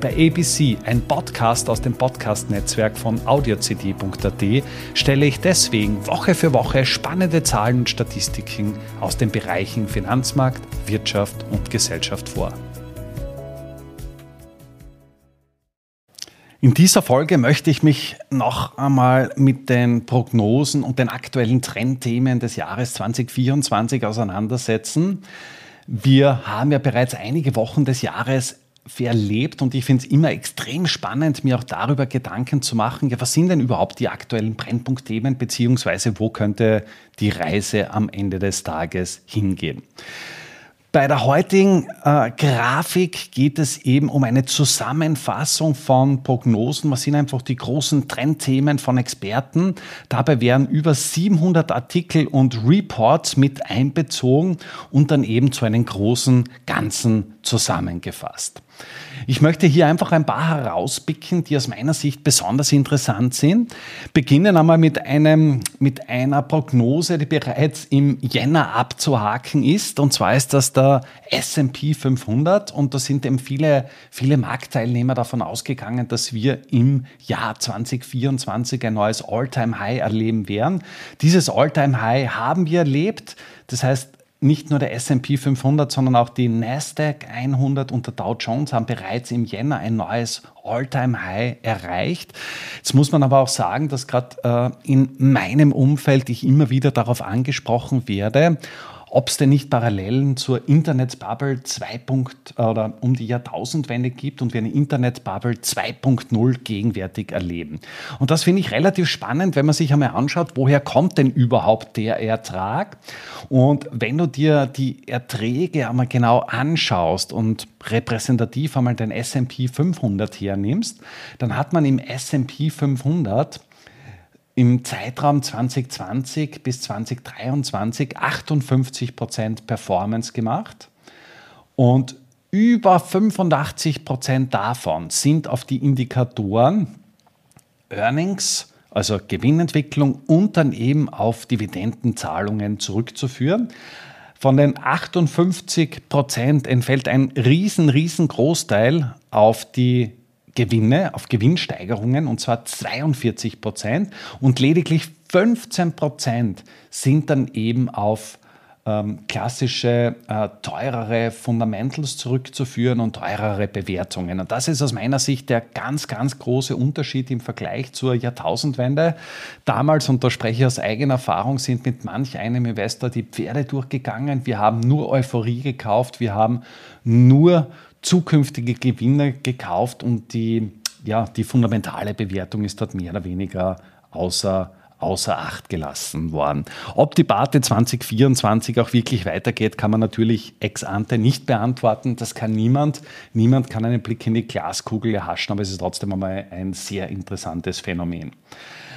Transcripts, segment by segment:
Bei ABC, ein Podcast aus dem Podcast-Netzwerk von audiocd.at, stelle ich deswegen Woche für Woche spannende Zahlen und Statistiken aus den Bereichen Finanzmarkt, Wirtschaft und Gesellschaft vor. In dieser Folge möchte ich mich noch einmal mit den Prognosen und den aktuellen Trendthemen des Jahres 2024 auseinandersetzen. Wir haben ja bereits einige Wochen des Jahres verlebt und ich finde es immer extrem spannend, mir auch darüber Gedanken zu machen, ja, was sind denn überhaupt die aktuellen Brennpunktthemen, beziehungsweise wo könnte die Reise am Ende des Tages hingehen. Bei der heutigen äh, Grafik geht es eben um eine Zusammenfassung von Prognosen. Was sind einfach die großen Trendthemen von Experten? Dabei werden über 700 Artikel und Reports mit einbezogen und dann eben zu einem großen Ganzen zusammengefasst. Ich möchte hier einfach ein paar herauspicken, die aus meiner Sicht besonders interessant sind. Beginnen einmal mit, einem, mit einer Prognose, die bereits im Jänner abzuhaken ist. Und zwar ist das der S&P 500. Und da sind eben viele, viele Marktteilnehmer davon ausgegangen, dass wir im Jahr 2024 ein neues All-Time-High erleben werden. Dieses All-Time-High haben wir erlebt. Das heißt, nicht nur der S&P 500, sondern auch die Nasdaq 100 und der Dow Jones haben bereits im Jänner ein neues All-Time-High erreicht. Jetzt muss man aber auch sagen, dass gerade äh, in meinem Umfeld ich immer wieder darauf angesprochen werde, ob es denn nicht Parallelen zur Internetbubble 2. oder um die Jahrtausendwende gibt und wir eine Internetbubble 2.0 gegenwärtig erleben. Und das finde ich relativ spannend, wenn man sich einmal anschaut, woher kommt denn überhaupt der Ertrag? Und wenn du dir die Erträge einmal genau anschaust und repräsentativ einmal den S&P 500 hernimmst, dann hat man im S&P 500 im Zeitraum 2020 bis 2023 58 Prozent Performance gemacht und über 85 Prozent davon sind auf die Indikatoren Earnings, also Gewinnentwicklung und dann eben auf Dividendenzahlungen zurückzuführen. Von den 58 Prozent entfällt ein riesen, riesen Großteil auf die Gewinne, auf Gewinnsteigerungen und zwar 42 Prozent und lediglich 15 Prozent sind dann eben auf ähm, klassische, äh, teurere Fundamentals zurückzuführen und teurere Bewertungen. Und das ist aus meiner Sicht der ganz, ganz große Unterschied im Vergleich zur Jahrtausendwende. Damals, und da spreche ich aus eigener Erfahrung, sind mit manch einem Investor die Pferde durchgegangen. Wir haben nur Euphorie gekauft, wir haben nur zukünftige Gewinne gekauft und die, ja, die fundamentale Bewertung ist dort mehr oder weniger außer außer Acht gelassen worden. Ob die Bate 2024 auch wirklich weitergeht, kann man natürlich ex ante nicht beantworten. Das kann niemand. Niemand kann einen Blick in die Glaskugel erhaschen, aber es ist trotzdem einmal ein sehr interessantes Phänomen.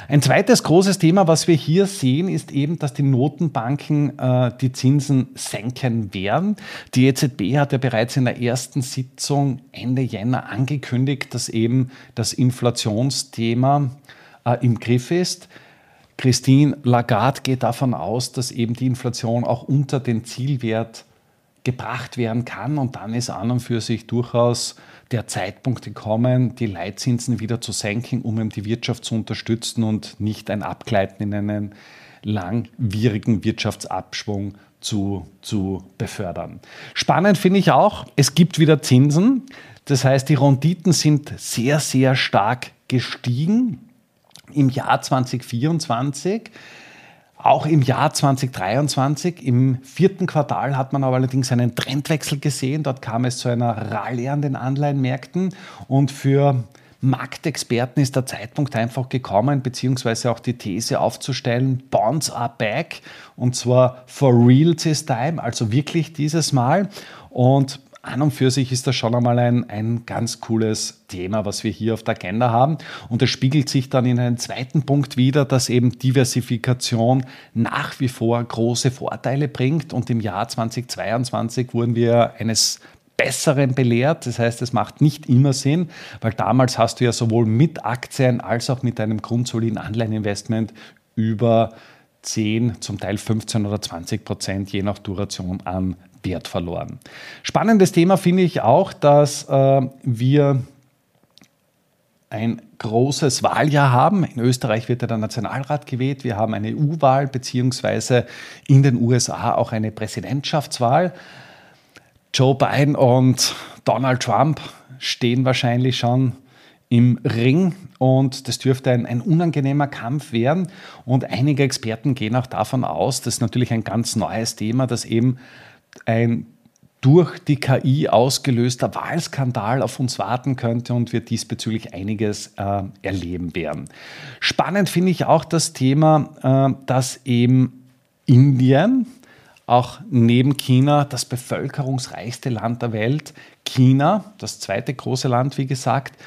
Ein zweites großes Thema, was wir hier sehen, ist eben, dass die Notenbanken äh, die Zinsen senken werden. Die EZB hat ja bereits in der ersten Sitzung Ende Jänner angekündigt, dass eben das Inflationsthema äh, im Griff ist. Christine Lagarde geht davon aus, dass eben die Inflation auch unter den Zielwert gebracht werden kann und dann ist an und für sich durchaus der Zeitpunkt gekommen, die Leitzinsen wieder zu senken, um eben die Wirtschaft zu unterstützen und nicht ein Abgleiten in einen langwierigen Wirtschaftsabschwung zu, zu befördern. Spannend finde ich auch, es gibt wieder Zinsen. Das heißt, die Renditen sind sehr, sehr stark gestiegen im Jahr 2024. Auch im Jahr 2023, im vierten Quartal, hat man aber allerdings einen Trendwechsel gesehen. Dort kam es zu einer Rallye an den Anleihenmärkten und für Marktexperten ist der Zeitpunkt einfach gekommen, beziehungsweise auch die These aufzustellen, Bonds are back und zwar for real this time, also wirklich dieses Mal. Und an und für sich ist das schon einmal ein, ein ganz cooles Thema, was wir hier auf der Agenda haben. Und es spiegelt sich dann in einem zweiten Punkt wieder, dass eben Diversifikation nach wie vor große Vorteile bringt. Und im Jahr 2022 wurden wir eines Besseren belehrt. Das heißt, es macht nicht immer Sinn, weil damals hast du ja sowohl mit Aktien als auch mit einem grundsoliden Anleiheninvestment über 10, zum Teil 15 oder 20 Prozent je nach Duration an Wert verloren. Spannendes Thema finde ich auch, dass äh, wir ein großes Wahljahr haben. In Österreich wird ja der Nationalrat gewählt. Wir haben eine EU-Wahl beziehungsweise in den USA auch eine Präsidentschaftswahl. Joe Biden und Donald Trump stehen wahrscheinlich schon im Ring und das dürfte ein, ein, unangenehmer Kampf werden. Und einige Experten gehen auch davon aus, das ist natürlich ein ganz neues Thema, dass eben ein durch die KI ausgelöster Wahlskandal auf uns warten könnte und wir diesbezüglich einiges äh, erleben werden. Spannend finde ich auch das Thema, äh, dass eben Indien, auch neben China das bevölkerungsreichste Land der Welt, China, das zweite große Land, wie gesagt,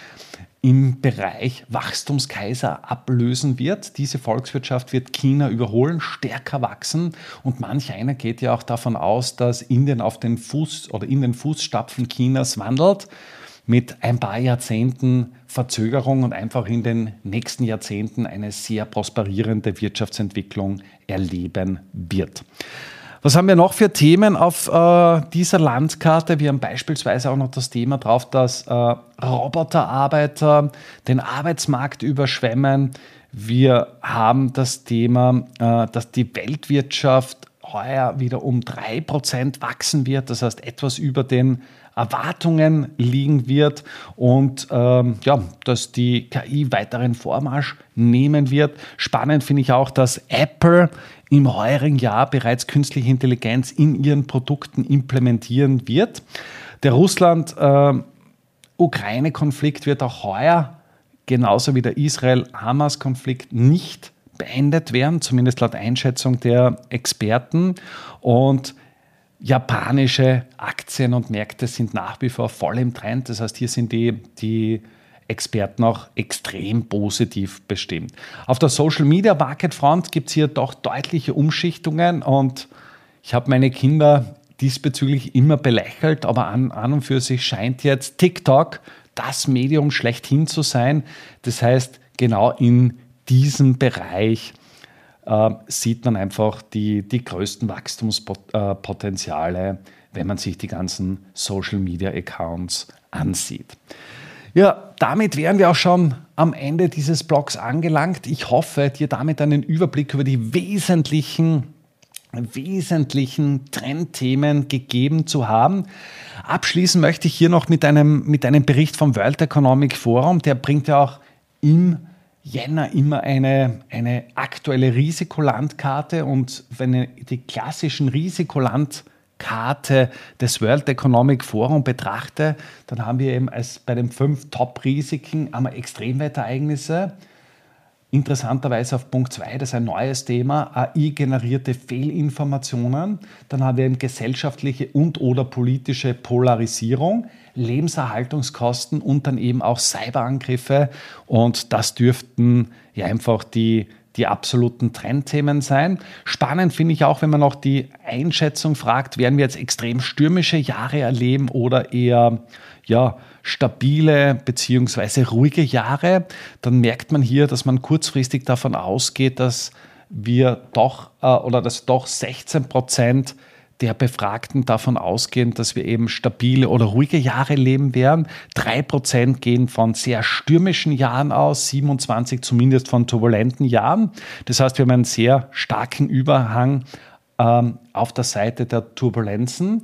im Bereich Wachstumskaiser ablösen wird. Diese Volkswirtschaft wird China überholen, stärker wachsen und manch einer geht ja auch davon aus, dass Indien auf den Fuß oder in den Fußstapfen Chinas wandelt mit ein paar Jahrzehnten Verzögerung und einfach in den nächsten Jahrzehnten eine sehr prosperierende Wirtschaftsentwicklung erleben wird. Was haben wir noch für Themen auf äh, dieser Landkarte? Wir haben beispielsweise auch noch das Thema drauf, dass äh, Roboterarbeiter den Arbeitsmarkt überschwemmen. Wir haben das Thema, äh, dass die Weltwirtschaft heuer wieder um 3% wachsen wird, das heißt etwas über den Erwartungen liegen wird und ähm, ja, dass die KI weiteren Vormarsch nehmen wird. Spannend finde ich auch, dass Apple im heurigen Jahr bereits künstliche Intelligenz in ihren Produkten implementieren wird. Der Russland-Ukraine-Konflikt wird auch heuer, genauso wie der Israel-Hamas-Konflikt, nicht beendet werden, zumindest laut Einschätzung der Experten. Und japanische Aktien und Märkte sind nach wie vor voll im Trend. Das heißt, hier sind die, die Experten auch extrem positiv bestimmt. Auf der Social Media Market Front gibt es hier doch deutliche Umschichtungen und ich habe meine Kinder diesbezüglich immer belächelt, aber an, an und für sich scheint jetzt TikTok das Medium schlechthin zu sein. Das heißt, genau in diesem Bereich äh, sieht man einfach die, die größten Wachstumspotenziale, wenn man sich die ganzen Social Media Accounts ansieht. Ja, damit wären wir auch schon am Ende dieses Blogs angelangt. Ich hoffe, dir damit einen Überblick über die wesentlichen wesentlichen Trendthemen gegeben zu haben. Abschließen möchte ich hier noch mit einem, mit einem Bericht vom World Economic Forum. Der bringt ja auch im Jänner immer eine, eine aktuelle Risikolandkarte und wenn die klassischen Risikolandkarten Karte des World Economic Forum betrachte, dann haben wir eben als bei den fünf Top-Risiken einmal Extremwetterereignisse. Interessanterweise auf Punkt 2, das ist ein neues Thema, AI-generierte Fehlinformationen. Dann haben wir eben gesellschaftliche und oder politische Polarisierung, Lebenserhaltungskosten und dann eben auch Cyberangriffe. Und das dürften ja einfach die die absoluten Trendthemen sein. Spannend finde ich auch, wenn man auch die Einschätzung fragt, werden wir jetzt extrem stürmische Jahre erleben oder eher ja, stabile bzw. ruhige Jahre, dann merkt man hier, dass man kurzfristig davon ausgeht, dass wir doch äh, oder dass doch 16 Prozent der Befragten davon ausgehen, dass wir eben stabile oder ruhige Jahre leben werden. Drei Prozent gehen von sehr stürmischen Jahren aus, 27 zumindest von turbulenten Jahren. Das heißt, wir haben einen sehr starken Überhang ähm, auf der Seite der Turbulenzen.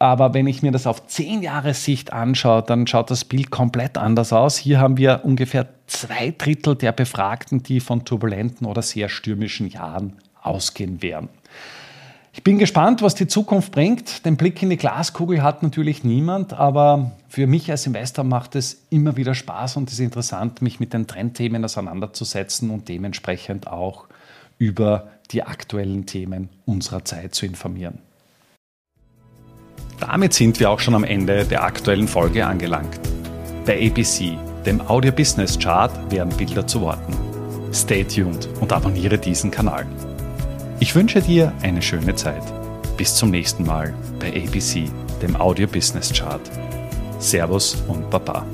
Aber wenn ich mir das auf zehn Jahre Sicht anschaue, dann schaut das Bild komplett anders aus. Hier haben wir ungefähr zwei Drittel der Befragten, die von turbulenten oder sehr stürmischen Jahren ausgehen werden. Ich bin gespannt, was die Zukunft bringt. Den Blick in die Glaskugel hat natürlich niemand, aber für mich als Investor macht es immer wieder Spaß und ist interessant, mich mit den Trendthemen auseinanderzusetzen und dementsprechend auch über die aktuellen Themen unserer Zeit zu informieren. Damit sind wir auch schon am Ende der aktuellen Folge angelangt. Bei ABC, dem Audio Business Chart, werden Bilder zu Worten. Stay tuned und abonniere diesen Kanal. Ich wünsche dir eine schöne Zeit. Bis zum nächsten Mal bei ABC, dem Audio Business Chart. Servus und Baba.